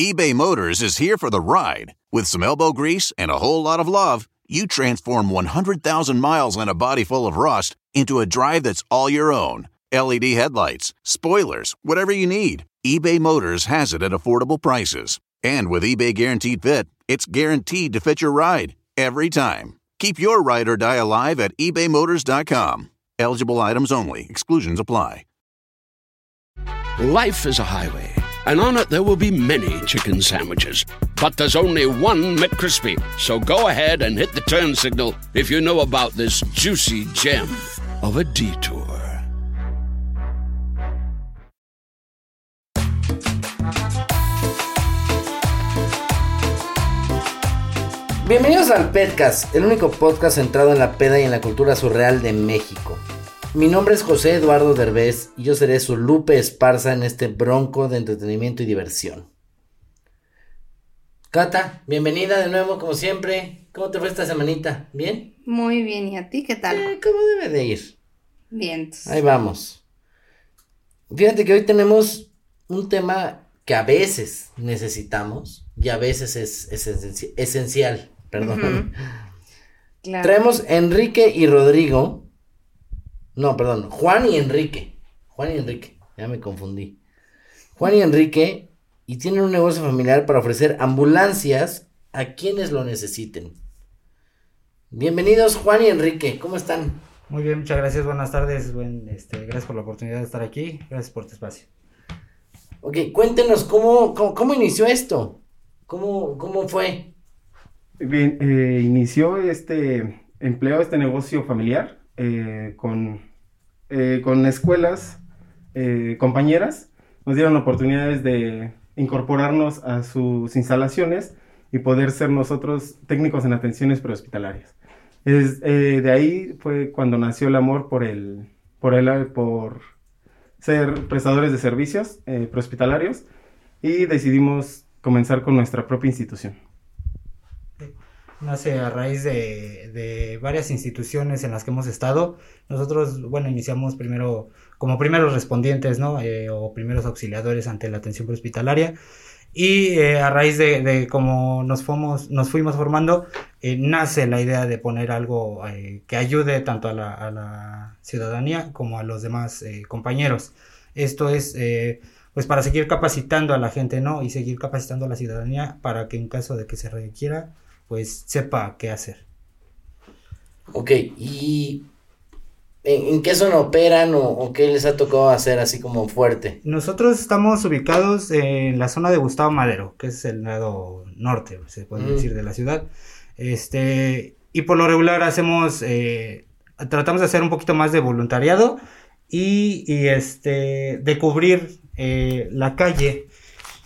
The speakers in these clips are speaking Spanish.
eBay Motors is here for the ride. With some elbow grease and a whole lot of love, you transform 100,000 miles and a body full of rust into a drive that's all your own. LED headlights, spoilers, whatever you need, eBay Motors has it at affordable prices. And with eBay Guaranteed Fit, it's guaranteed to fit your ride every time. Keep your ride or die alive at ebaymotors.com. Eligible items only, exclusions apply. Life is a highway, and on it there will be many chicken sandwiches. But there's only one McCrispy. So go ahead and hit the turn signal if you know about this juicy gem of a detour. Bienvenidos al Petcast, el único podcast centrado en la peda y en la cultura surreal de México. Mi nombre es José Eduardo Derbez y yo seré su Lupe Esparza en este bronco de entretenimiento y diversión. Cata, bienvenida de nuevo como siempre. ¿Cómo te fue esta semanita? ¿Bien? Muy bien, ¿y a ti qué tal? Eh, ¿Cómo debe de ir? Bien. Ahí vamos. Fíjate que hoy tenemos un tema que a veces necesitamos y a veces es, esenci- esencial. Perdón. Claro. Traemos Enrique y Rodrigo. No, perdón, Juan y Enrique. Juan y Enrique, ya me confundí. Juan y Enrique y tienen un negocio familiar para ofrecer ambulancias a quienes lo necesiten. Bienvenidos Juan y Enrique, ¿cómo están? Muy bien, muchas gracias, buenas tardes, buen, este, gracias por la oportunidad de estar aquí, gracias por tu espacio. Ok, cuéntenos cómo, cómo, cómo inició esto. ¿Cómo, cómo fue? Bien, eh, inició este empleo, este negocio familiar eh, con, eh, con escuelas, eh, compañeras. Nos dieron oportunidades de incorporarnos a sus instalaciones y poder ser nosotros técnicos en atenciones prehospitalarias. Es, eh, de ahí fue cuando nació el amor por el, por el, por ser prestadores de servicios eh, prehospitalarios y decidimos comenzar con nuestra propia institución. Nace a raíz de, de varias instituciones en las que hemos estado. Nosotros, bueno, iniciamos primero como primeros respondientes, ¿no? Eh, o primeros auxiliadores ante la atención prehospitalaria. Y eh, a raíz de, de cómo nos fuimos, nos fuimos formando, eh, nace la idea de poner algo que ayude tanto a la, a la ciudadanía como a los demás compañeros. Esto es, pues, para seguir capacitando a la gente, ¿no? Y seguir capacitando a la ciudadanía para que en caso de que se requiera, pues, sepa qué hacer. Ok, ¿y en, en qué zona operan o, o qué les ha tocado hacer así como fuerte? Nosotros estamos ubicados en la zona de Gustavo Madero, que es el lado norte, se puede Mm. decir, de la ciudad. Este, y por lo regular hacemos, eh, tratamos de hacer un poquito más de voluntariado y, y, este, de cubrir eh, la calle,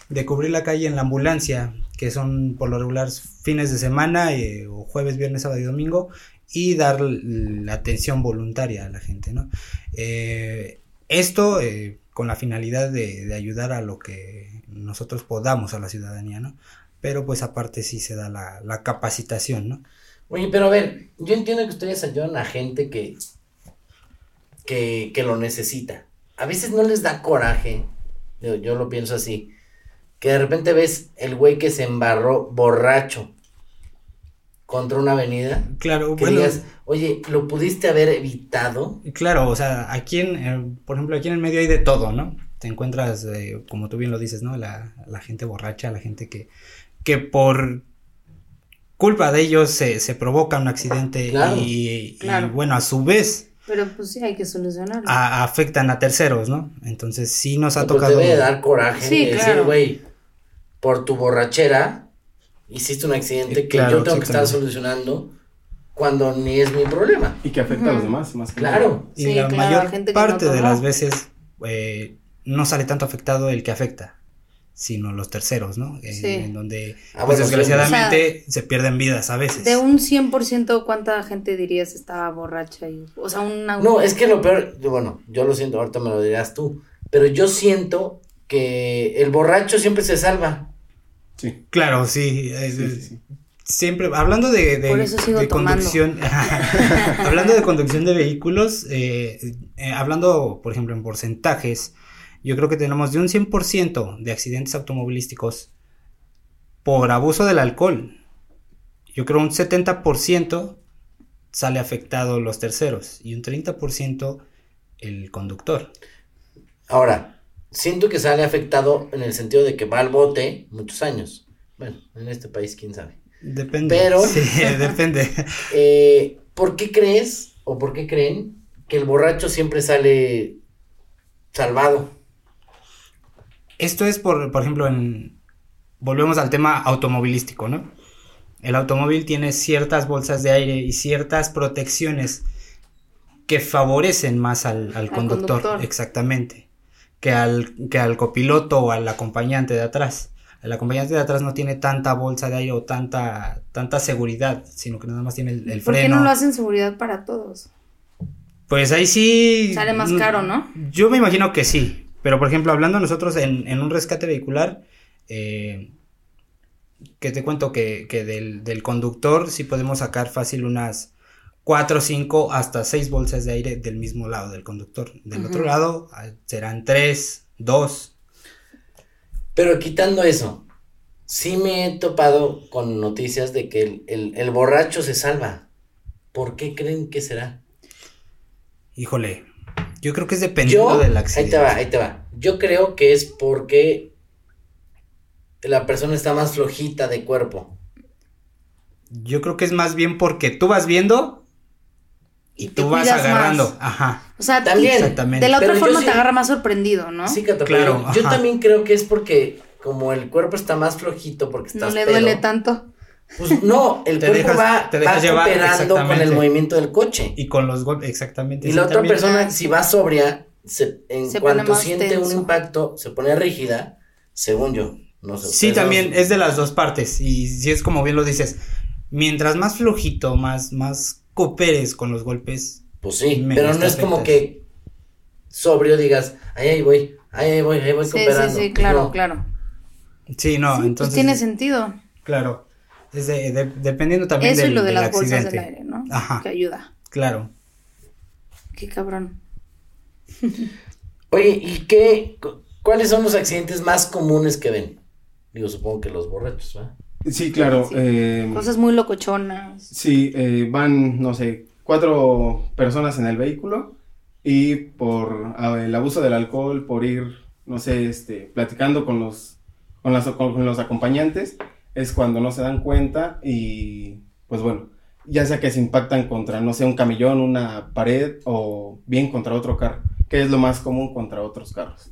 de cubrir la calle en la ambulancia, que son por lo regular fines de semana, eh, o jueves, viernes, sábado y domingo, y dar la atención voluntaria a la gente, ¿no? Eh, esto eh, con la finalidad de, de ayudar a lo que nosotros podamos a la ciudadanía, ¿no? Pero pues aparte sí se da la, la capacitación, ¿no? Oye, pero a ver, yo entiendo que ustedes ayudan a gente que, que, que lo necesita. A veces no les da coraje, yo lo pienso así, que de repente ves el güey que se embarró borracho contra una avenida, Claro, que bueno, digas, oye, ¿lo pudiste haber evitado? claro, o sea, aquí en, eh, por ejemplo, aquí en el medio hay de todo, ¿no? Te encuentras, eh, como tú bien lo dices, ¿no? La, la gente borracha, la gente que, que por culpa de ellos se, se provoca un accidente Claro, y, y, claro. bueno, a su vez Pero pues sí, hay que solucionarlo. a- afectan a terceros, ¿no? Entonces sí nos ha Pues tocado... debe de dar coraje Sí, claro. güey, por tu borrachera hiciste un accidente Eh, que claro, yo tengo que estar solucionando cuando ni es mi problema. Y que afecta a los demás, más que nada. Claro. Y Sí, la claro, mayor gente no parte de las veces eh, no sale tanto afectado el que afecta, sino los terceros, ¿no? En, Sí. en donde, Ah, pues bueno, sí. desgraciadamente, se pierden vidas a veces. De un 100%, ¿cuánta gente dirías estaba borracha? Y, o sea, una... No, es que lo peor, bueno, yo lo siento, ahorita me lo dirás tú, pero yo siento que el borracho siempre se salva. Sí. Claro, sí. es- Sí. Siempre, hablando de, de, Por eso sigo de tomando. conducción, hablando de conducción de vehículos, eh, eh, hablando, por ejemplo, en porcentajes, yo creo que tenemos de un 100% de accidentes automovilísticos, por abuso del alcohol. Yo creo un 70% sale afectado los terceros y un 30% el conductor. Ahora, siento que sale afectado en el sentido de que va al bote muchos años. Bueno, en este país, quién sabe. Depende. Pero- Sí, depende. Eh, ¿Por qué crees o por qué creen que el borracho siempre sale salvado? Esto es por, por ejemplo, en... Volvemos al tema automovilístico, ¿no? El automóvil tiene ciertas bolsas de aire y ciertas protecciones que favorecen más al, al Al conductor, conductor. exactamente, que al, que al copiloto o al acompañante de atrás. El acompañante de atrás no tiene tanta bolsa de aire o tanta, tanta seguridad, sino que nada más tiene el, el ¿Por qué freno. no lo hacen seguridad para todos? Pues ahí sí. Sale más caro, ¿no? Yo me imagino que sí. Pero por ejemplo, hablando nosotros en, en un rescate vehicular, eh, que te cuento que, que del, del conductor sí podemos sacar fácil unas 4, 5, hasta 6 bolsas de aire del mismo lado del conductor. Del otro lado ah, serán 3, 2. Pero quitando eso, sí me he topado con noticias de que el, el- el borracho se salva. ¿Por qué creen que será? Híjole, yo creo que es dependiendo Yo, del ahí accidente. te va, ahí te va. Yo creo que es porque la persona está más flojita de cuerpo. Yo creo que es más bien porque tú vas viendo y, tú vas agarrando. más. Ajá. O sea, También. Exactamente. de la otra Pero yo forma sí- te agarra más sorprendido, ¿no? Sí, Cato, Claro, pero yo ajá. también creo que es porque como el cuerpo está más flojito porque no estás le pedo, duele tanto. Pues no, el Te cuerpo dejas- va, te dejas va llevar, cooperando con el movimiento del coche. Y con los golpes, exactamente. Y la otra persona, si va sobria, se, en Se cuanto siente un impacto, se pone rígida, según yo. No sé. Sí, también no- es de las dos partes. Y si es como bien lo dices, mientras más flojito, más, más cooperes con los golpes. Pues sí, pero no es como que sobrio digas, ahí, ahí voy, ahí, ahí voy, ahí voy Sí, cooperando. sí, sí, claro, No. claro. Sí, no, Sí, pues entonces. tiene sentido. Claro. Es de- de- dependiendo también Eso del, y lo de del las bolsas del aire, ¿no? Ajá. Que ayuda. Claro. Qué cabrón. Oye, ¿y qué, cu- cuáles son los accidentes más comunes que ven? Digo, supongo que los borrachos, ¿verdad? Sí, claro. Sí. eh, Cosas muy locochonas. Sí, eh, van, no sé, cuatro personas en el vehículo y por ah, el abuso del alcohol, por ir, no sé, este, platicando con los, con las, con los acompañantes, es cuando no se dan cuenta y, pues bueno, ya sea que se impactan contra, no sé, un camellón, una pared o bien contra otro carro, que es lo más común contra otros carros,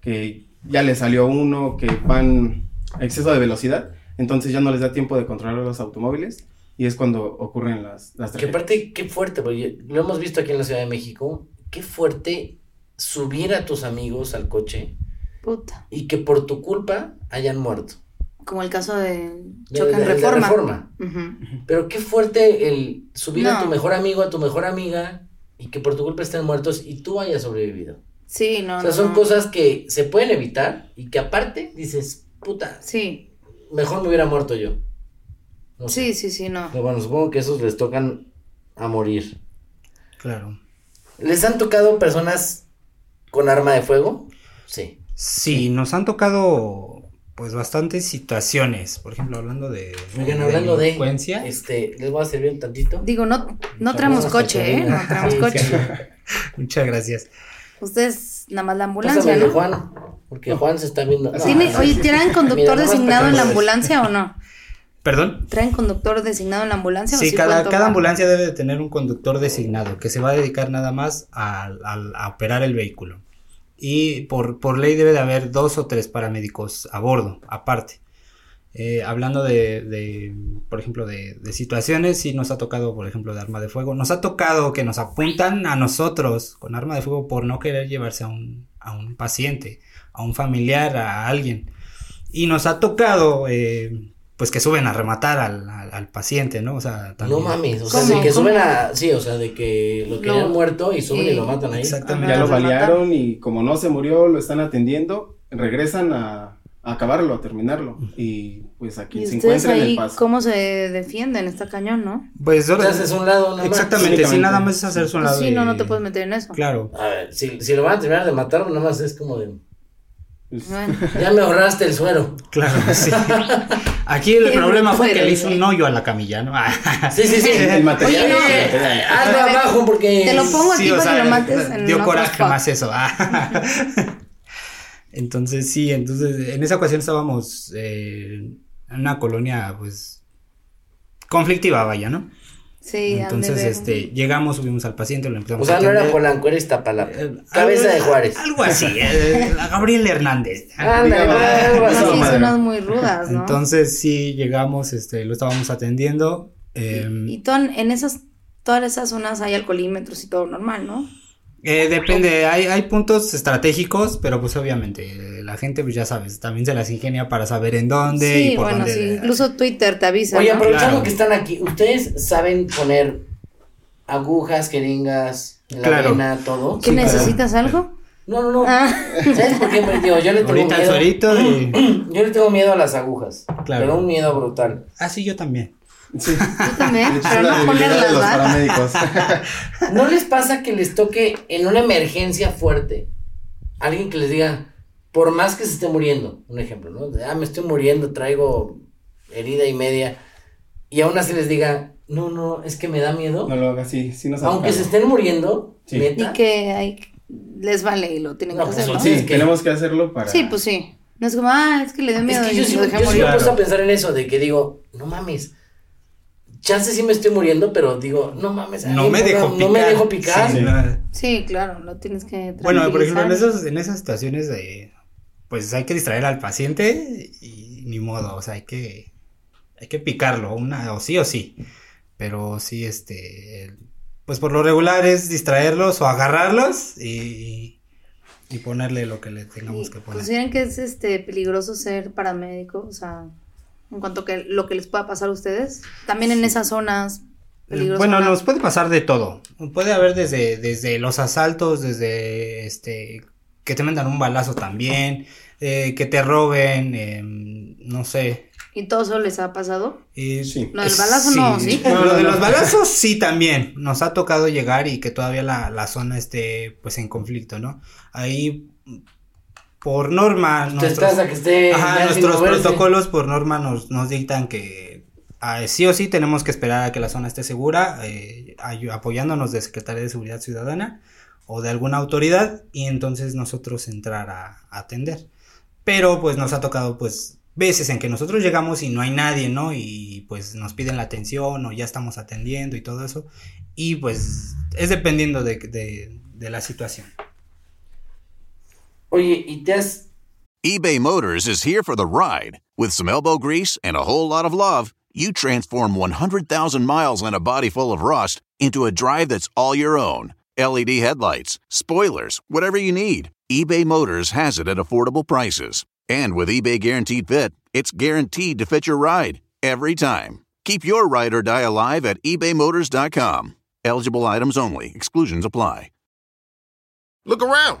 que ya les salió uno, que van a exceso de velocidad, entonces ya no les da tiempo de controlar los automóviles y es cuando ocurren las, las Que tragedias. aparte, qué fuerte, porque lo hemos visto aquí en la Ciudad de México, qué fuerte subir a tus amigos al coche Puta. y que por tu culpa hayan muerto. Como el caso de De- Chocan de- de Reforma. Reforma. Ujú. Pero qué fuerte el subir a No. tu mejor amigo, a tu mejor amiga y que por tu culpa estén muertos y tú hayas sobrevivido. Sí, no, o sea, no, son no. cosas que se pueden evitar y que aparte dices, puta, Sí, mejor me hubiera muerto yo. No sé. sí, sí, sí, no. Pero bueno, supongo que esos les tocan a morir. Claro. ¿Les han tocado personas con arma de fuego? Sí. Sí, nos han tocado pues bastantes situaciones. Por ejemplo, hablando de, Oigan, hablando de este, les voy a servir un tantito. Digo, no, no traemos coche, ¿eh? No traemos Sí, coche. sí. Muchas gracias. Ustedes, nada más la ambulancia, ¿no? Juan, porque Juan se está viendo. ¿Tiene, No, oye, sí. ¿traen Mira, conductor designado en la ambulancia o no? ¿Perdón? ¿Traen conductor designado en la ambulancia o Sí, sí cada, cada ambulancia debe de tener un conductor designado que se va a dedicar nada más a, a- a operar el vehículo. Y por, por ley debe de haber dos o tres paramédicos a bordo, aparte. Eh, hablando de, de, por ejemplo, de, de situaciones, sí nos ha tocado, por ejemplo, de arma de fuego. Nos ha tocado que nos apuntan a nosotros con arma de fuego por no querer llevarse a un, a un paciente, a un familiar, a alguien. Y nos ha tocado, eh, pues que suben a rematar al, al- al paciente, ¿no? O sea, también. No mames, o sea, de que ¿Cómo? suben a. Sí, o sea, de que lo querían Lo- muerto y suben y Sí. lo matan ahí. Exactamente. Ya lo balearon y como no se murió, lo están atendiendo, regresan a, a acabarlo, a terminarlo. Y pues a ¿Y quien se ustedes encuentre en el ahí paso. cómo se defienden? Está cañón, ¿no? Pues ahora- haces un lado nada más. Exactamente, si nada más es hacerse un Pues lado. sí, no, y- no te puedes meter en eso. Claro. A ver, si, si lo van a terminar de matar, nada más es como de. Pues, Bueno, Ya me ahorraste el suero. Claro, sí. Aquí el problema fue que le hizo un hoyo a la camilla, ¿no? Sí, sí, sí. El material. Oye, no. el material. Hazlo abajo porque. Te lo pongo Sí, aquí o para sea, que lo mates en dio coraje más eso. Entonces sí, entonces en esa ocasión estábamos eh, en una colonia pues conflictiva, vaya, ¿no? Sí, Entonces este llegamos, subimos al paciente, lo O empezamos sea, a no era. Polanco, era Iztapalapa. Eh, Cabeza de Juárez. Algo así, eh, a Gabriel Hernández. Ándale, Digamos, algo No, así. Eso, sí, madre. son unas muy rudas, ¿no? Entonces sí llegamos, este, lo estábamos atendiendo. eh, y ton- en esas, todas esas zonas hay alcoholímetros y todo normal, ¿no? Eh, depende, hay, hay puntos estratégicos, pero pues obviamente la gente, pues ya sabes, también se las ingenia para saber en dónde sí, y por bueno, dónde. sí, incluso Twitter te avisa. Oye, ¿no? aprovechando Claro. que están aquí, ¿ustedes saben poner agujas, jeringas, la Claro. vena, todo? ¿Qué Sí, claro. necesitas algo? No, no, no. Ah, ¿Sabes por qué? Digo, yo le tengo Ahorita miedo. y... Yo le tengo miedo a las agujas. Claro. Pero un miedo brutal. Ah, sí, yo también. Sí. tú también, es no ponerlas, los ¿va? paramédicos. ¿No les pasa que les toque en una emergencia fuerte? Alguien que les diga, por más que se esté muriendo, un ejemplo, ¿no? De, ah, me estoy muriendo, traigo herida y media. Y aún así les diga, no, no, es que me da miedo. No lo haga así, sí nos Aunque se estén muriendo, Sí. neta. Y que hay, les vale y lo tienen No, que pues, hacer, ¿no? sí, Sí, es que- tenemos que hacerlo para... Sí, pues sí. No es como, ah, es que le dio Es miedo que y yo sí, yo sí me morir. he puesto a pensar en eso, de que digo, no mames. Chance sí me estoy muriendo, pero digo, no mames. No me dejo picar. No me dejo picar. Sí, no. Claro, lo tienes que Bueno, por ejemplo, en esos, en esas situaciones de, pues hay que distraer al paciente y ni modo, o sea, hay que, hay que picarlo, una, o sí o sí, pero sí, este, pues por lo regular es distraerlos o agarrarlos y, y ponerle lo que le tengamos ¿Y que poner. ¿Consideran que es este peligroso ser paramédico? O sea, en cuanto a que lo que les pueda pasar a ustedes. También en esas zonas peligrosas. Bueno, nos puede pasar de todo. Puede haber desde, desde los asaltos, desde este que te mandan un balazo también, eh, que te roben, em, no sé. ¿Y todo eso les ha pasado? Eh, Sí. Lo del balazo no, ¿sí? Bueno, lo de los balazos sí también. Nos ha tocado llegar y que todavía la, la zona esté pues en conflicto, ¿no? Ahí por norma nuestros, a que esté. ajá, ya sin nuestros protocolos por norma nos, nos dictan que ah, sí o sí tenemos que esperar a que la zona esté segura, eh, apoyándonos de Secretaría de Seguridad Ciudadana o de alguna autoridad y entonces nosotros entrar a, a atender. Pero pues nos ha tocado pues veces en que nosotros llegamos y no hay nadie, ¿no? Y pues nos piden la atención o ya estamos atendiendo y todo eso. Y pues es dependiendo de, de, de la situación. Oye, ¿y te has. eBay Motors is here for the ride. With some elbow grease and a whole lot of love, you transform 100,000 miles and a body full of rust into a drive that's all your own. LED headlights, spoilers, whatever you need, eBay Motors has it at affordable prices. And with eBay Guaranteed Fit, it's guaranteed to fit your ride every time. Keep your ride or die alive at ebaymotors.com. Eligible items only, exclusions apply. Look around.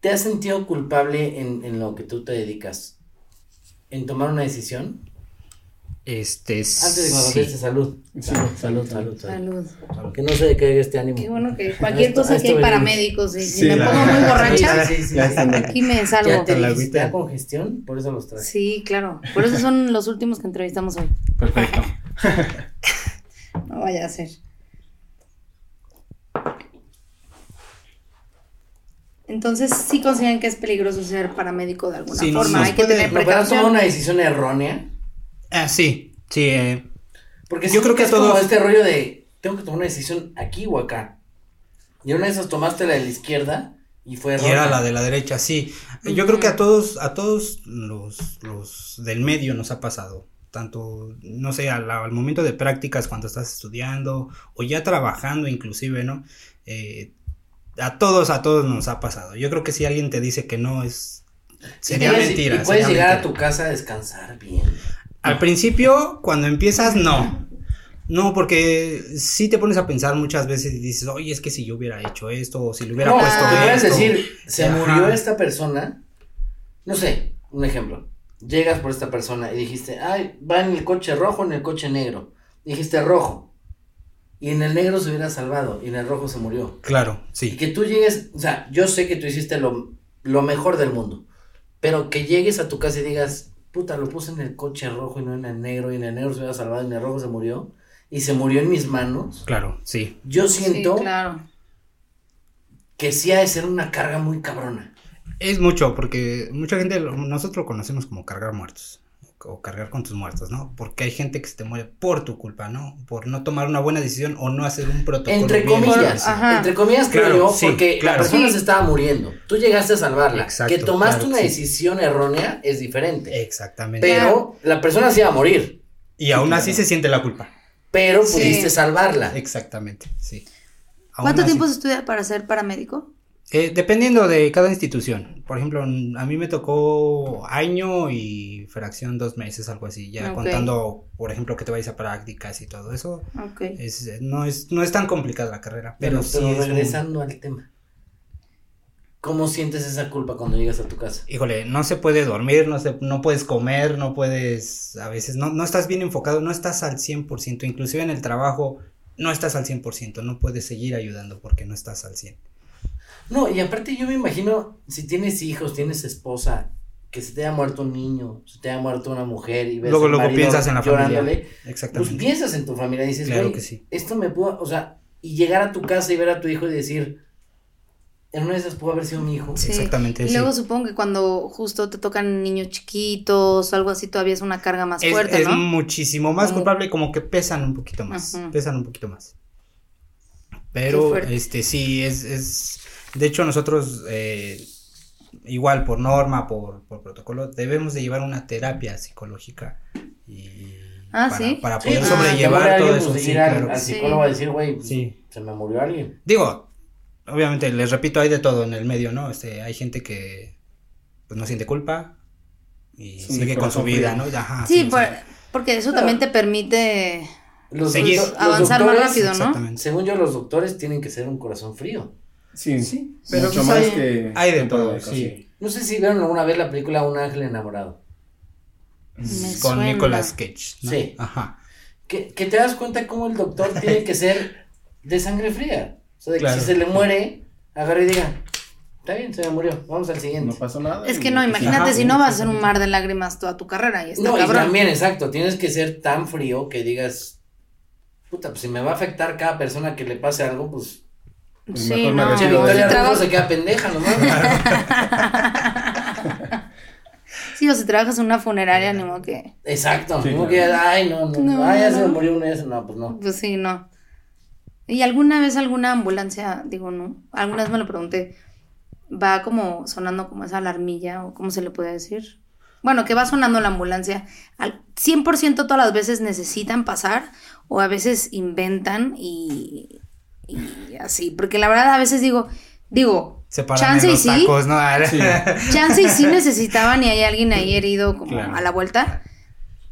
¿Te has sentido culpable en, en lo que tú te dedicas? ¿En tomar una decisión? Este Antes de que me sí. salud. Sí, Salud, salud, salud. salud, salud. Que no se decaiga este ánimo. Qué bueno que cualquier Esto- cosa esto que hay paramédicos y si Sí, me la- pongo muy borracha, Sí, sí, Ya aquí me Ya salgo. te Con la dijiste, agüita. ¿da congestión? Por eso los traje. Sí, claro. Por eso son los últimos que entrevistamos hoy. Perfecto. No vaya a ser. Entonces, sí consideran que es peligroso ser paramédico de alguna Sí, forma. no Hay que puede- tener ¿No pero has tomado precaución. una decisión errónea? Ah, sí, sí. eh, Porque Yo yo creo que es como todos- este rollo de, tengo que tomar una decisión aquí o acá. Y una de esas tomaste la de la izquierda y fue Y errónea. era la de la derecha, sí. Yo creo que a todos, a todos los, los del medio nos ha pasado. Tanto, no sé, al, al momento de prácticas cuando estás estudiando o ya trabajando inclusive, ¿no? Eh, a todos, a todos nos ha pasado. Yo creo que si alguien te dice que no es... Y Sería puedes- mentira. Y puedes llegar a tu casa a descansar bien. Al principio, cuando empiezas, no. No, porque sí te pones a pensar muchas veces y dices, oye, es que si yo hubiera hecho esto, o si le hubiera No, puesto esto. decir, se Ajá. murió esta persona. No sé, un ejemplo. Llegas por esta persona y dijiste, ay, va en el coche rojo, en el coche negro. Dijiste rojo. Y en el negro se hubiera salvado, y en el rojo se murió. Claro, Y sí. que tú llegues, o sea, yo sé que tú hiciste lo, lo mejor del mundo. Pero que llegues a tu casa y digas, puta, lo puse en el coche rojo y no en el negro, y en el negro se hubiera salvado, y en el rojo se murió. Y se murió en mis manos. Claro, sí. Yo Sí, siento claro. que sí ha de ser una carga muy cabrona. Es mucho, porque mucha gente, nosotros lo conocemos como cargar muertos. O cargar con tus muertos, ¿no? Porque hay gente que se te muere por tu culpa, ¿no? Por no tomar una buena decisión o no hacer un protocolo. Entre comillas. Ajá. entre comillas creo Claro, yo, sí, porque claro. la persona Sí. se estaba muriendo. Tú llegaste a salvarla. Exacto, que tomaste claro, una sí. decisión errónea es diferente. Exactamente. Pero la persona se iba a morir. y aún así se siente la culpa. Pero Sí. pudiste salvarla. Exactamente, sí. Aún ¿Cuánto así- tiempo se estudia para ser paramédico? Eh, dependiendo de cada institución. Por ejemplo, a mí me tocó año y fracción dos meses, algo así. Ya contando, por ejemplo, que te vayas a prácticas y todo eso. Ok. Es, eh, no, es, no es tan complicada la carrera, pero, Pero, sí pero regresando al tema. ¿Cómo sientes esa culpa cuando llegas a tu casa? Híjole, no se puede dormir, no, se, no puedes comer, no puedes, a veces no, no estás bien enfocado, no estás al 100%, inclusive en el trabajo no estás al 100%, no puedes seguir ayudando porque no estás al 100%. No, y aparte yo me imagino, si tienes hijos, tienes esposa, que se te haya muerto un niño, se te haya muerto una mujer y ves Luego, luego marido piensas en la familia. llorándole, Exactamente. Pues piensas en tu familia y dices, Claro que sí. esto me pudo, o sea, y llegar a tu casa y ver a tu hijo y decir, en una de esas pudo haber sido mi hijo. Sí. Exactamente, Y sí. luego supongo que cuando justo te tocan niños chiquitos o algo así, todavía es una carga más es, fuerte, es ¿no? muchísimo más Como- culpable y como que pesan un poquito más. Ajá. Pesan un poquito más. Pero, este, sí, es, es, de hecho nosotros, eh, igual por norma, por, por protocolo, debemos de llevar una terapia psicológica y Ah, para, ¿sí? para Sí, poder pues, sobrellevar todo pues, eso. de Sí, ir al, claro. al Sí. psicólogo a decir, güey, pues, Sí. se me murió alguien. Digo, obviamente, les repito, hay de todo en el medio, ¿no? Este, hay gente que pues no siente culpa y sigue con su vida. ¿no? Ajá, Sí, por- porque eso también te permite Los, Seguir. los- los avanzar más doctores, rápido, ¿no? exactamente. Según yo, los doctores tienen que ser un corazón frío. Sí, Sí, pero mucho pues más hay- que hay de todo, sí. No sé si vieron alguna vez la película Un ángel enamorado. Me con suena. Nicolas Cage, ¿no? Sí. Ajá. Que, que te das cuenta cómo el doctor tiene que ser de sangre fría. O sea, de que si se le muere, agarre y diga, está bien, se me murió, vamos al siguiente. No pasó nada. Es que y- no, pues, imagínate Ajá, si no vas a hacer un mar de lágrimas toda tu carrera y está No, y cabrón. también, exacto, tienes que ser tan frío que digas, puta, pues si me va a afectar cada persona que le pase algo, pues... Sí, mejor me no, de Victoria Rufo se queda pendeja nomás. Sí, o si trabajas en una funeraria, ni modo que. exacto, Sí, como claro. que, ay, no, no, No, ay, ya se me no. murió una vez, no, pues no. Pues sí, no. ¿Y alguna vez alguna ambulancia, digo, no? Alguna vez me lo pregunté, va como sonando como esa alarmilla o cómo se le puede decir? Bueno, que va sonando la ambulancia. Al 100% todas las veces necesitan pasar o a veces inventan y, y así. Porque la verdad a veces digo, digo, chance y sí, tacos, ¿no? chance y sí necesitaban y hay alguien ahí herido como Claro. a la vuelta,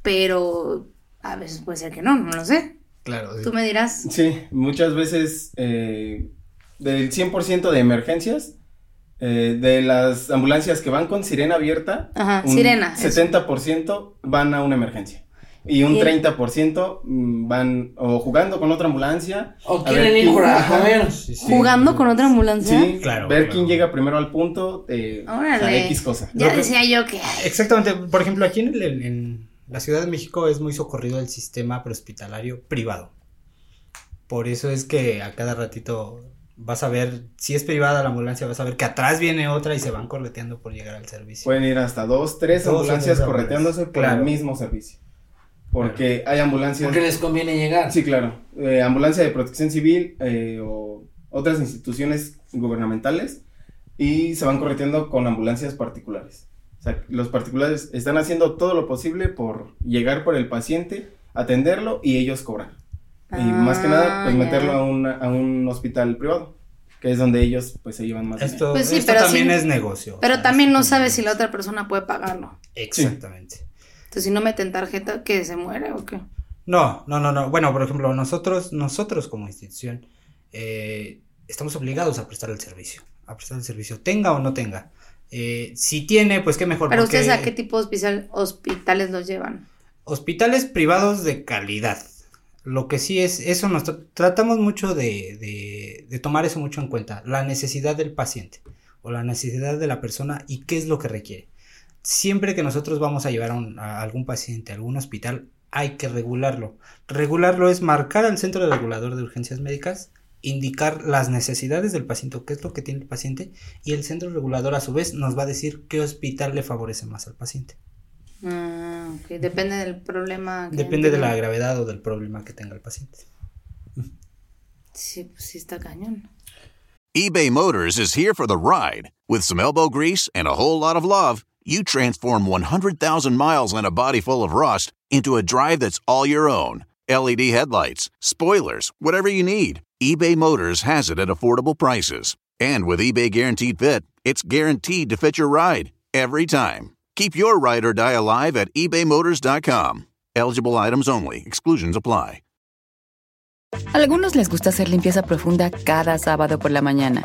pero a veces puede ser que no, no lo sé. claro. sí. Tú me dirás. Sí, muchas veces eh, del 100% de emergencias, eh, de las ambulancias que van con sirena abierta, Ajá, un sirena, eso. 70% van a una emergencia. Y un Y- 30% mm, van o jugando con otra ambulancia. O a quieren ver ir a comer. Sí, sí. jugando con otra ambulancia. Sí, Claro, ver claro. quién llega primero al punto o sea, Órale. X cosa. Ya que- decía yo que. Exactamente. Por ejemplo, aquí en, el- en la Ciudad de México es muy socorrido el sistema prehospitalario privado. Por eso es que a cada ratito vas a ver, si es privada la ambulancia, vas a ver que atrás viene otra y se van correteando por llegar al servicio. Pueden ir hasta dos, tres Dos ambulancias correteándose por Claro. el mismo servicio. Porque hay ambulancias. Porque les conviene llegar. Sí, claro. Eh, ambulancia de protección civil eh, o otras instituciones gubernamentales y se van correteando con ambulancias particulares. O sea, los particulares están haciendo todo lo posible por llegar por el paciente, atenderlo y ellos cobrar. y más que nada, pues Ah, meterlo a, una- a un hospital privado, que es donde ellos pues se llevan más dinero. Esto, Pues sí, esto pero también sí- es negocio. Pero sea, también no sabes es si la otra persona puede pagarlo. Exactamente. Entonces si no meten tarjeta, ¿qué? ¿Se muere o qué? No, no, no, no. Bueno, por ejemplo, nosotros, nosotros como institución, eh, estamos obligados a prestar el servicio. A prestar el servicio, tenga o no tenga. Eh, si tiene, pues qué mejor. Pero porque ustedes a qué tipo de hospital- hospitales los llevan? Hospitales privados de calidad. Lo que sí es, eso nos tra- tratamos mucho de, de, de tomar eso mucho en cuenta. La necesidad del paciente o la necesidad de la persona y qué es lo que requiere. Siempre que nosotros vamos a llevar a, un- a algún paciente a algún hospital, hay que regularlo. Regularlo es marcar al centro regulador de urgencias médicas, indicar las necesidades del paciente, qué es lo que tiene el paciente, y el centro regulador a su vez nos va a decir qué hospital le favorece más al paciente. Ah, ok. Depende del problema. que Depende de la gravedad o del problema que tenga el paciente. Sí, pues sí está cañón. eBay Motors is here for the ride. With some elbow grease and a whole lot of love, you transform 100,000 miles and a body full of rust into a drive that's all your own. LED headlights, spoilers, whatever you need, eBay Motors has it at affordable prices. And with eBay Guaranteed Fit, it's guaranteed to fit your ride every time. Keep your ride or die alive at ebaymotors.com. Eligible items only, exclusions apply. Algunos les gusta hacer limpieza profunda cada sábado por la mañana.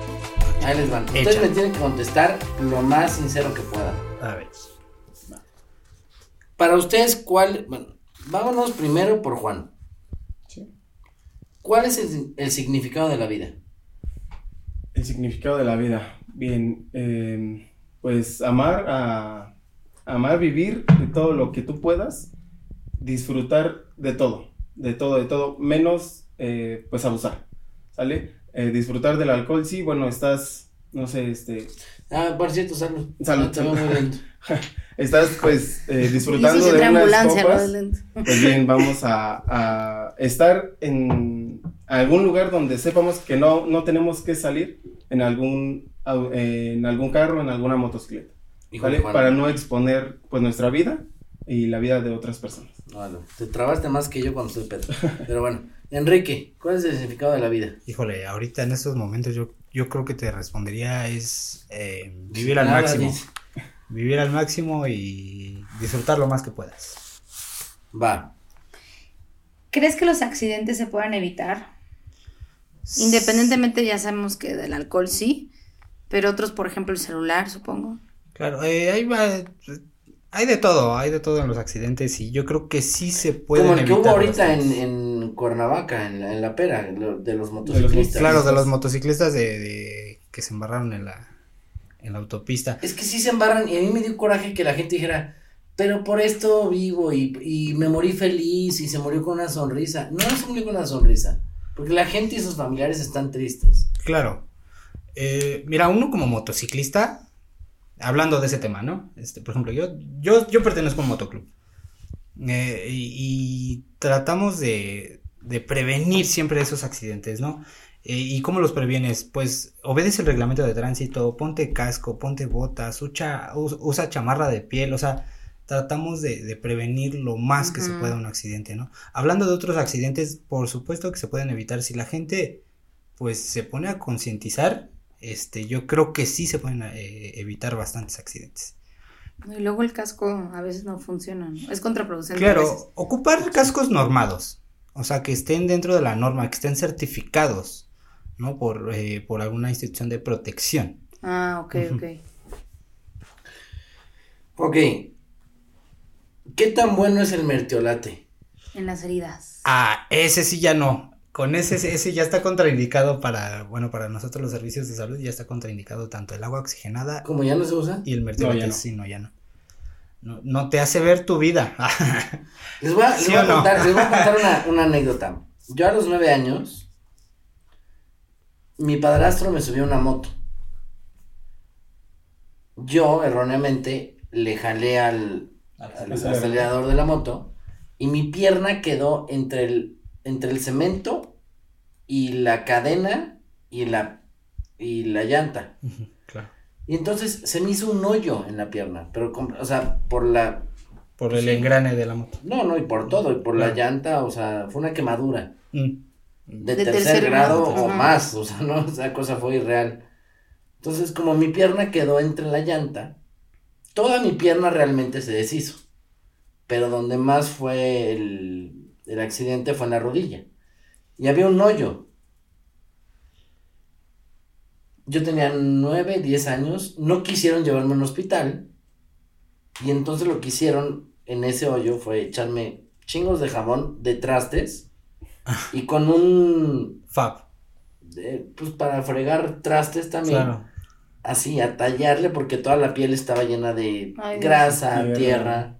Ahí les van. Ustedes Échale. me tienen que contestar lo más sincero que puedan. A ver. Para ustedes, ¿cuál? Bueno, vámonos primero por Juan. ¿Cuál es el, el significado de la vida? El significado de la vida. Bien, eh, pues amar a amar vivir de todo lo que tú puedas, disfrutar de todo, de todo, de todo, menos eh, pues abusar, ¿sale? Eh, disfrutar del alcohol, sí, bueno, estás, no sé, este, Ah, por cierto, salud. Salud, Ah, salud. estás pues eh, disfrutando de unas ambulancia, copas. ¿no? Pues bien, vamos a, a estar en algún lugar donde sepamos que no, no tenemos que salir en algún, en algún carro, en alguna motocicleta, ¿vale? Para no exponer pues nuestra vida y la vida de otras personas. Bueno, te trabaste más que yo cuando estoy pedo. Pero bueno, Enrique, ¿cuál es el significado de la vida? Híjole, ahorita en estos momentos yo, yo creo que te respondería es eh, vivir al Nada, máximo. dice. Vivir al máximo y disfrutar lo más que puedas. Va. ¿Crees que los accidentes se puedan evitar? Independientemente, ya sabemos que del alcohol sí, pero otros, por ejemplo, el celular, supongo. Claro, eh, ahí va, hay de todo, hay de todo en los accidentes y yo creo que sí se puede Como el que hubo ahorita en, en Cuernavaca, en la, en la pera, de los motociclistas. Claro, de los motociclistas de, de- que se embarraron en la, en la autopista. Es que sí se embarran y a mí me dio coraje que la gente dijera, pero por esto vivo y, y me morí feliz y se murió con una sonrisa. No se murió con una sonrisa, porque la gente y sus familiares están tristes. Claro. Eh, mira, uno como motociclista, hablando de ese tema, ¿no? Este, por ejemplo, yo, yo, yo pertenezco a un motoclub. Eh, y, y tratamos de, de prevenir siempre esos accidentes, ¿no? Eh, ¿Y cómo los previenes? Pues obedece el reglamento de tránsito, ponte casco, ponte botas, usa, us- usa chamarra de piel, o sea, tratamos de, de prevenir lo más que se pueda un accidente, ¿no? Hablando de otros accidentes, por supuesto que se pueden evitar si la gente pues se pone a concientizar, este, yo creo que sí se pueden eh, evitar bastantes accidentes. Y luego el casco a veces no funciona, ¿no? Es contraproducente. Claro, ocupar cascos normados, o sea, que estén dentro de la norma, que estén certificados, ¿no? Por, eh, por alguna institución de protección. Ah, ok, ok. Ok. ¿Qué tan bueno es el mertiolate? En las heridas. Ah, ese sí ya no. Con ese, ese ya está contraindicado para, bueno, para nosotros los servicios de salud, ya está contraindicado tanto el agua oxigenada ¿Cómo ya no se usa? y el mertiolate. ya no. Sí, no, ya no. No. No te hace ver tu vida. Les voy a, les ¿Sí voy a no? contar, les voy a contar una, una anécdota. Yo a los nueve años, mi padrastro me subió a una moto. Yo, erróneamente, le jalé al, al acelerador de la moto y mi pierna quedó entre el, entre el cemento y la cadena y la, y la llanta. Claro. Y entonces se me hizo un hoyo en la pierna, pero, o sea, por la, Por el engrane de la moto. no, no, y por todo, y por la llanta, o sea, fue una quemadura. Mm. de, De tercer, tercer grado o ajá. más, o sea, no, esa cosa fue irreal. Entonces, como mi pierna quedó entre la llanta, toda mi pierna realmente se deshizo. Pero donde más fue el, el accidente fue en la rodilla. Y había un hoyo. Yo tenía 9, 10 años, no quisieron llevarme a un hospital. Y entonces lo que hicieron en ese hoyo fue echarme chingos de jabón de trastes y con un Fab. eh, pues para fregar trastes también Claro. así a tallarle porque toda la piel estaba llena de Ay, grasa, Tierra. tierra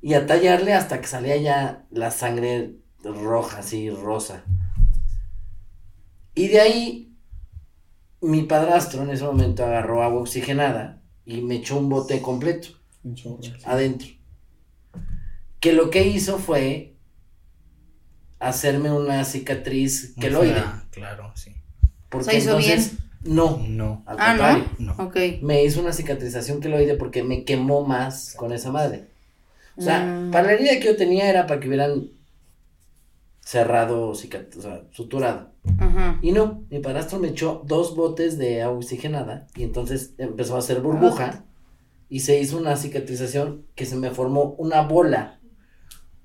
y a tallarle hasta que salía ya la sangre roja así rosa. Y de ahí mi padrastro en ese momento agarró agua oxigenada y me echó un bote completo adentro. Que lo que hizo fue hacerme una cicatriz queloide. Ah, claro, sí. Porque ¿Se hizo entonces, no, No. al Ah, contrario, No. ¿no? Ok. me hizo una cicatrización queloide porque me quemó más con esa madre. O sea, Mm. para la herida que yo tenía era para que hubieran cerrado, o sea, suturado. Ajá. Y no, mi padrastro me echó dos botes de agua oxigenada y entonces empezó a hacer burbuja y se hizo una cicatrización que se me formó una bola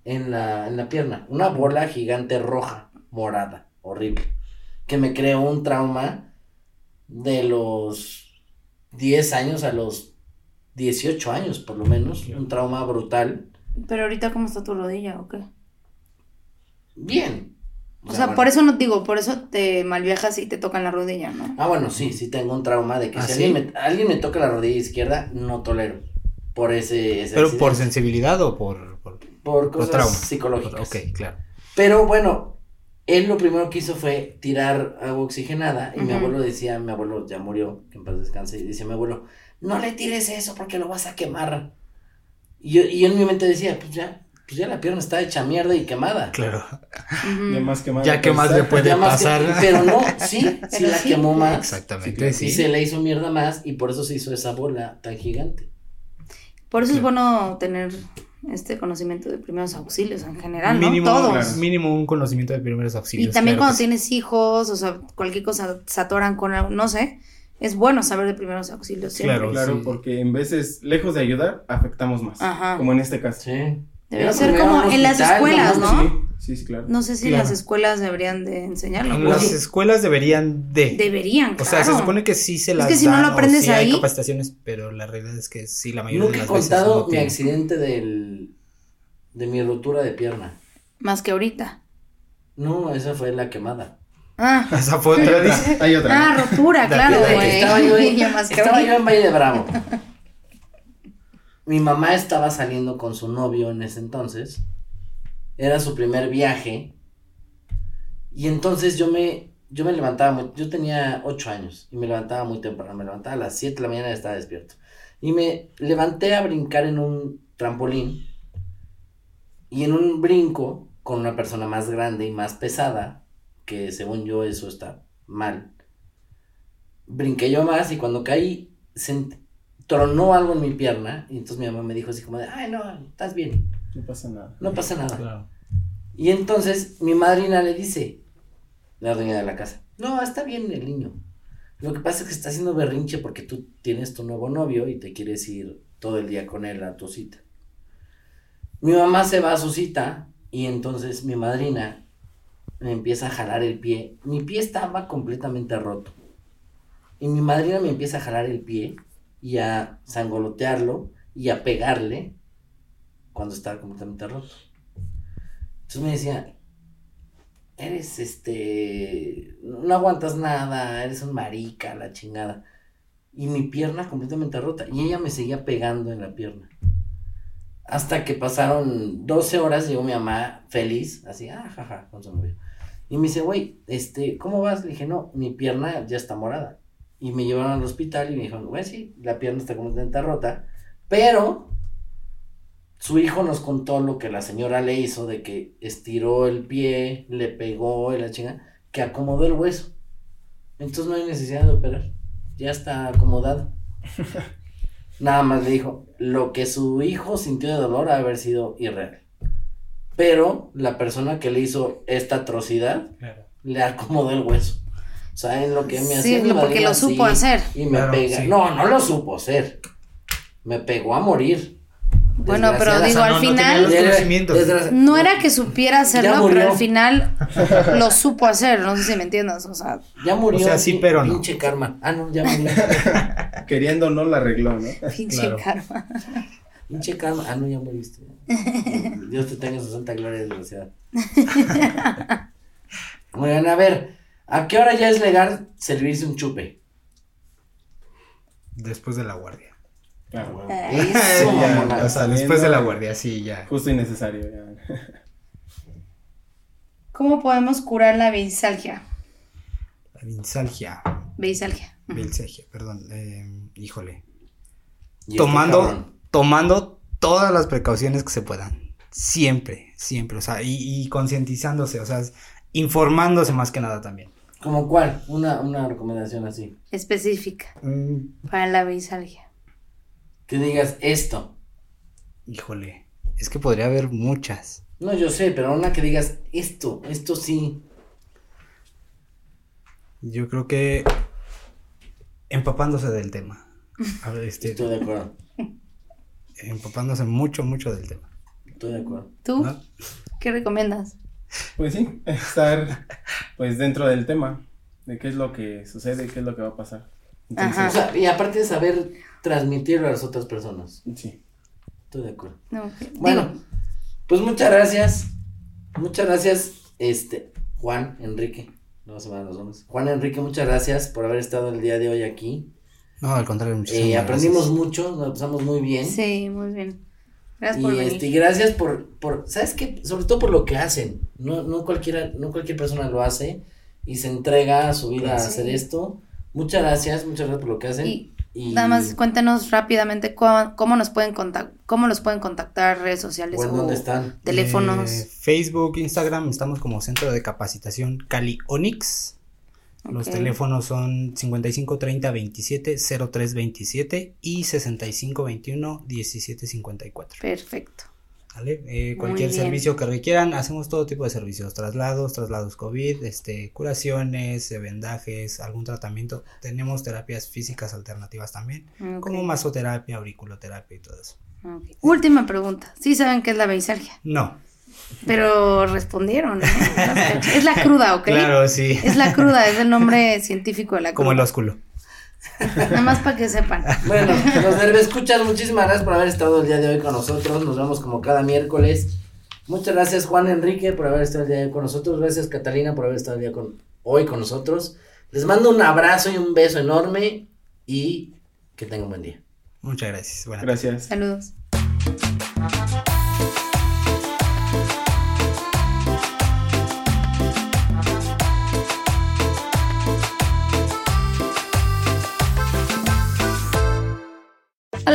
en la, en la pierna, una bola gigante roja, morada, horrible, que me creó un trauma de los 10 años a los 18 años, por lo menos, un trauma brutal. Pero ahorita, ¿cómo está tu rodilla o qué? Bien. O sea, por eso no digo, por eso te malviajas y te tocan la rodilla, ¿no? Ah, bueno, sí, sí tengo un trauma de que ¿Ah, si sí? alguien, me, alguien me toca la rodilla izquierda, no tolero. Por ese, ese ¿Pero por sensibilidad o por, por, por por cosas trauma? psicológicas. Ok, claro. Pero bueno, él lo primero que hizo fue tirar agua oxigenada y mi abuelo decía, mi abuelo ya murió, que en paz descanse, y decía mi abuelo, no le tires eso porque lo vas a quemar. Y yo, y yo en mi mente decía, pues ya, pues ya la pierna está hecha mierda y quemada. Claro. Ya más quemado. Ya que más le puede que- pasar. pero no, sí, sí la quemó más. Exactamente, Y sí. se le hizo mierda más y por eso se hizo esa bola tan gigante. Por eso es bueno tener este conocimiento de primeros auxilios en general, ¿no? Mínimo, Todos. claro. mínimo un conocimiento de primeros auxilios. Y también claro cuando tienes hijos, o sea, cualquier cosa se atoran con algo, no sé, es bueno saber de primeros auxilios siempre. Claro. Claro, Sí. porque en veces, lejos de ayudar, afectamos más. Ajá. Como en este caso. Sí. Debería Era ser como en las escuelas, ¿no? Sí, sí, sí, claro. No sé si Claro. las escuelas deberían de enseñarlo. En las escuelas deberían de. Deberían, O claro. sea, se supone que sí se Es las que si no dan, lo o aprendes sí hay ahí- capacitaciones, pero la realidad es que sí, la mayoría Nunca de he las veces contado no mi tienen. accidente del, de mi rotura de pierna. Más que ahorita. No, esa fue la quemada. Ah, Esa fue Hay otra. hay otra. ah rotura, La claro, güey. Estaba yo, estaba en Valle de Bravo. Mi mamá estaba saliendo con su novio en ese entonces. Era su primer viaje. Y entonces yo me, yo me levantaba muy, yo tenía ocho años y me levantaba muy temprano. Me levantaba a las 7 de la mañana y estaba despierto. Y me levanté a brincar en un trampolín. Y en un brinco con una persona más grande y más pesada, que según yo eso está mal. Brinqué yo más y cuando caí, tronó algo en mi pierna. Y entonces mi mamá me dijo así como de, ay, no, estás bien, No pasa nada. no pasa nada. Claro. Y entonces mi madrina le dice, la dueña de la casa, no, está bien el niño. Lo que pasa es que está haciendo berrinche porque tú tienes tu nuevo novio y te quieres ir todo el día con él a tu cita. Mi mamá se va a su cita y entonces mi madrina me empieza a jalar el pie. Mi pie estaba completamente roto. Y mi madrina me empieza a jalar el pie y a sangolotearlo y a pegarle cuando estaba completamente roto. Entonces me decía, eres este, no aguantas nada, eres un marica, la chingada. Y mi pierna completamente rota. Y ella me seguía pegando en la pierna. Hasta que pasaron 12 horas, llegó mi mamá feliz, así, ah, jaja, con su novio. Y me dice, güey, este, ¿cómo vas? Le dije, no, mi pierna ya está morada. Y me llevaron al hospital y me dijeron, güey, sí, la pierna está completamente rota, pero su hijo nos contó lo que la señora le hizo de que estiró el pie, le pegó y la chinga, que acomodó el hueso. Entonces no hay necesidad de operar. Ya está acomodado. Nada más le dijo, lo que su hijo sintió de dolor ha haber sido irreal. Pero la persona que le hizo esta atrocidad le acomodó el hueso. ¿Saben lo que me Sí, hacía? lo- porque lo supo Sí, hacer. Y me Claro, pega. sí. No, no lo supo hacer. Me pegó a morir. Bueno, pero digo, O sea, al no- no tenía final los conocimientos. Desgraci- no era que supiera hacerlo, pero al final lo supo hacer, no sé si me entiendes, o sea, Ya murió. O sea, sí, pero no. Pinche karma. Ah, no, ya murió. Queriendo no la arregló, ¿no? pinche Claro. karma. pinche karma. Ah, no, ya muriste. Dios te tenga en su santa gloria, desgraciada. Oigan, a ver, ¿a qué hora ya es legal servirse un chupe? Después de la guardia. Ah, bueno. Eso, Ya, mamona. O sea, después de la guardia, sí, ya. Justo y necesario. ya. ¿Cómo podemos curar la bisalgia? La vinsalgia. Bisalgia. Bilsalgia, perdón. eh, híjole. Este tomando, tomando todas las precauciones que se puedan. Siempre, siempre. O sea, y, y concientizándose, o sea, informándose más que nada también. ¿Como cuál? Una, una recomendación así. Específica Mm, para la bisalgia. Que digas esto. híjole. Es que podría haber muchas. No, yo sé, pero una que digas esto, esto sí. Yo creo que empapándose del tema. A ver, este, Estoy de acuerdo. empapándose mucho, mucho del tema. Estoy de acuerdo. ¿Tú? ¿no? ¿Qué recomiendas? Pues sí, estar pues dentro del tema, de qué es lo que sucede, qué es lo que va a pasar. Entonces, Ajá. O sea, y aparte de saber transmitirlo a las otras personas. sí. Estoy de acuerdo. No. Bueno, Digo, pues muchas gracias. Muchas gracias, este, Juan Enrique. No se me dan los nombres. Juan Enrique, muchas gracias por haber estado el día de hoy aquí. No, al contrario, muchísimas Eh, aprendimos gracias. mucho, nos pasamos muy bien. sí, muy bien. Gracias por y venir. este, y gracias por, por, ¿sabes qué? Sobre todo por lo que hacen. No, no cualquiera, no cualquier persona lo hace y se entrega a su vida a hacer esto. Muchas gracias, muchas gracias por lo que hacen. Y Y Nada más cuéntenos rápidamente cómo, cómo nos pueden contactar, cómo los pueden contactar, redes sociales o en o dónde están. teléfonos. Eh, Facebook, Instagram, estamos como Centro de Capacitación Cali Onix. Los teléfonos son 55 30 27 03 27 y 65 21 17 54. Perfecto. ¿vale? Eh, cualquier servicio que requieran, hacemos todo tipo de servicios, traslados, traslados COVID, este, curaciones, eh, vendajes, algún tratamiento. Tenemos terapias físicas alternativas también, como masoterapia, auriculoterapia y todo eso. Última pregunta. Sí saben qué es la beisalgia, No, pero respondieron. ¿no? es la cruda, ¿ok? claro, sí. Es la cruda, es el nombre científico de la cruda. Como el ósculo. Nada más para que sepan. Bueno, los escuchas, muchísimas gracias por haber estado el día de hoy con nosotros. Nos vemos como cada miércoles. Muchas gracias Juan Enrique por haber estado el día de hoy con nosotros. Gracias Catalina por haber estado el día con, hoy con nosotros. Les mando un abrazo y un beso enorme y que tengan un buen día. Muchas gracias. Buenas. Gracias. Saludos.